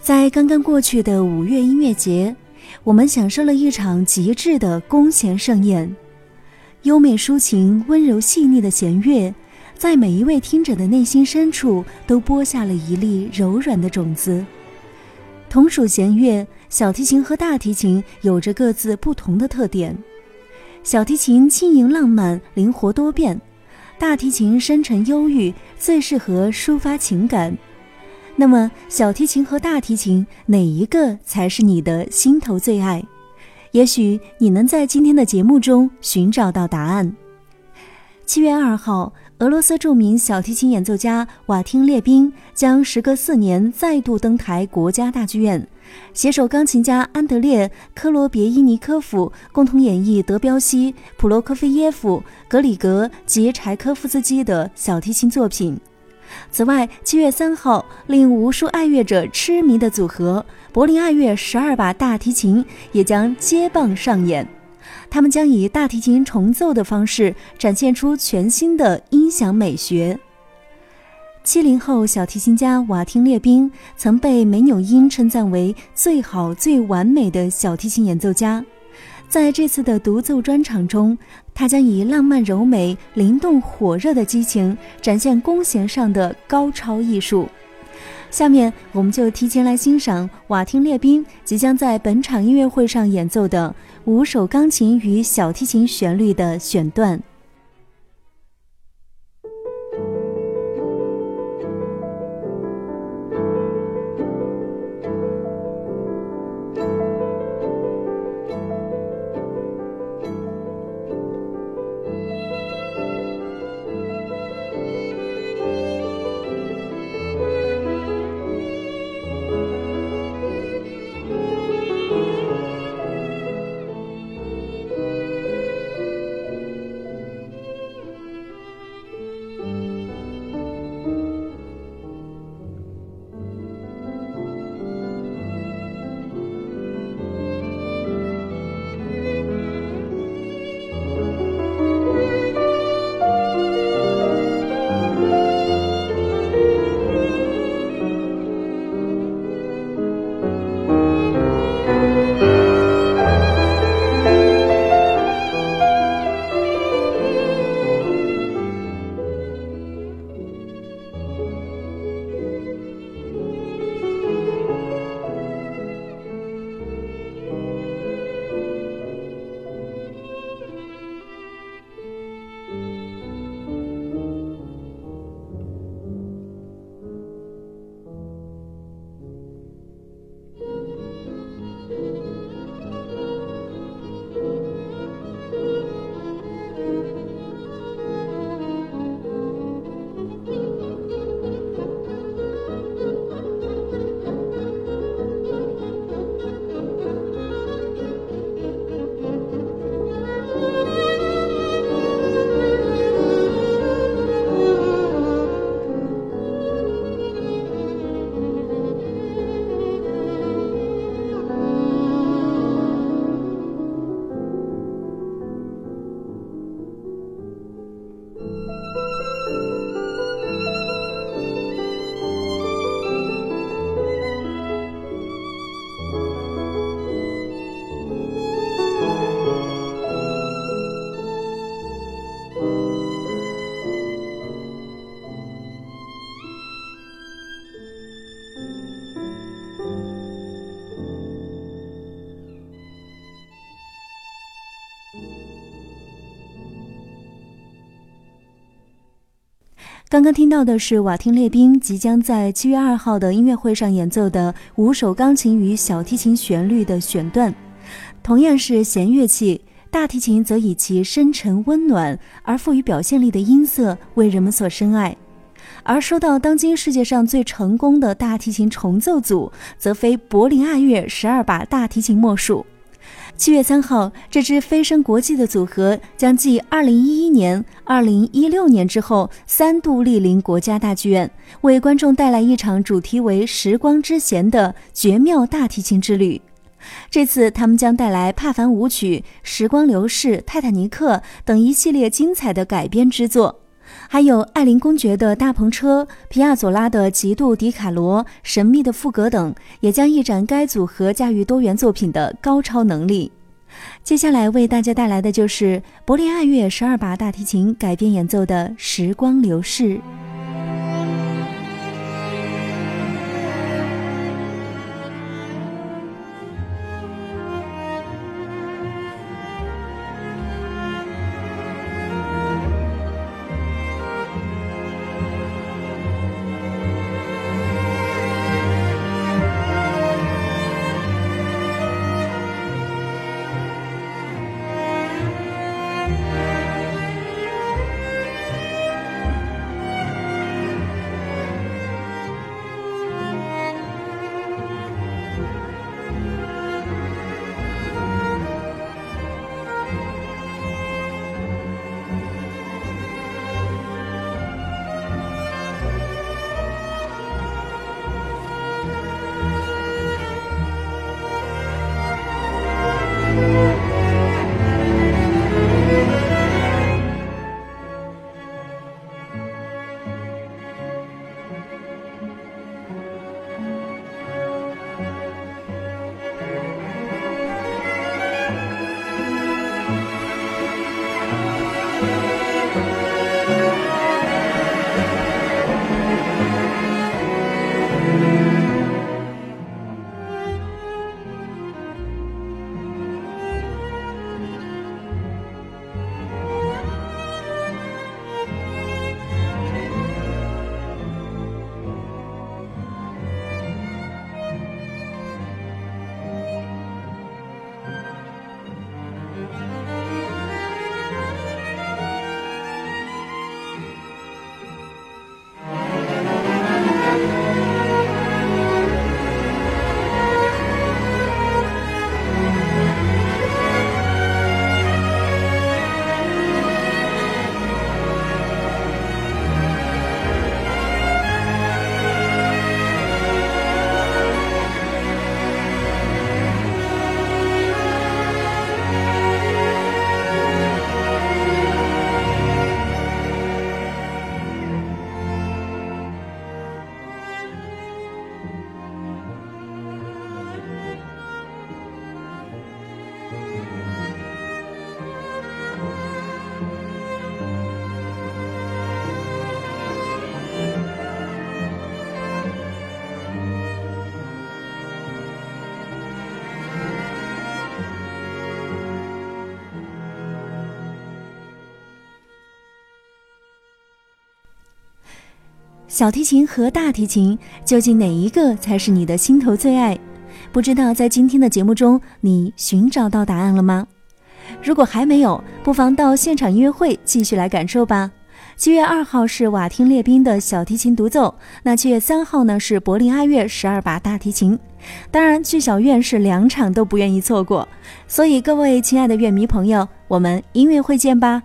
在刚刚过去的五月音乐节，我们享受了一场极致的弓弦盛宴。优美抒情、温柔细腻的弦乐，在每一位听者的内心深处都播下了一粒柔软的种子。同属弦乐，小提琴和大提琴有着各自不同的特点。小提琴轻盈浪漫、灵活多变，大提琴深沉忧郁，最适合抒发情感。那么，小提琴和大提琴哪一个才是你的心头最爱？也许你能在今天的节目中寻找到答案。七月二号，俄罗斯著名小提琴演奏家瓦汀列宾将时隔四年再度登台国家大剧院，携手钢琴家安德烈·科罗别伊尼科夫共同演绎德彪西、普罗科菲耶夫、格里格及柴科夫斯基的小提琴作品。此外，七月三号，令无数爱乐者痴迷的组合柏林爱乐十二把大提琴也将接棒上演。他们将以大提琴重奏的方式展现出全新的音响美学。七零后小提琴家瓦汀列宾曾被梅纽因称赞为最好、最完美的小提琴演奏家。在这次的独奏专场中，他将以浪漫柔美、灵动火热的激情展现弓弦上的高超艺术。下面，我们就提前来欣赏瓦汀列宾即将在本场音乐会上演奏的五首钢琴与小提琴旋律的选段。刚刚听到的是瓦汀列宾即将在七月二号的音乐会上演奏的五首钢琴与小提琴旋律的选段。同样是弦乐器，大提琴则以其深沉温暖而富于表现力的音色为人们所深爱。而说到当今世界上最成功的大提琴重奏组，则非柏林爱乐十二把大提琴莫属。七月三号，这支飞升国际的组合将继二零一一年、二零一六年之后，三度莅临国家大剧院，为观众带来一场主题为“时光之弦”的绝妙大提琴之旅。这次，他们将带来帕凡舞曲、时光流逝、泰坦尼克等一系列精彩的改编之作。还有艾琳公爵的大篷车、皮亚佐拉的极度迪卡罗、神秘的赋格等，也将一展该组合驾驭多元作品的高超能力。接下来为大家带来的就是柏林爱乐十二把大提琴改编演奏的《时光流逝》。小提琴和大提琴，究竟哪一个才是你的心头最爱？不知道在今天的节目中，你寻找到答案了吗？如果还没有，不妨到现场音乐会继续来感受吧。七月二号是瓦汀列宾的小提琴独奏，那七月三号呢是柏林爱乐十二把大提琴。当然，去小院是两场都不愿意错过，所以各位亲爱的乐迷朋友，我们音乐会见吧。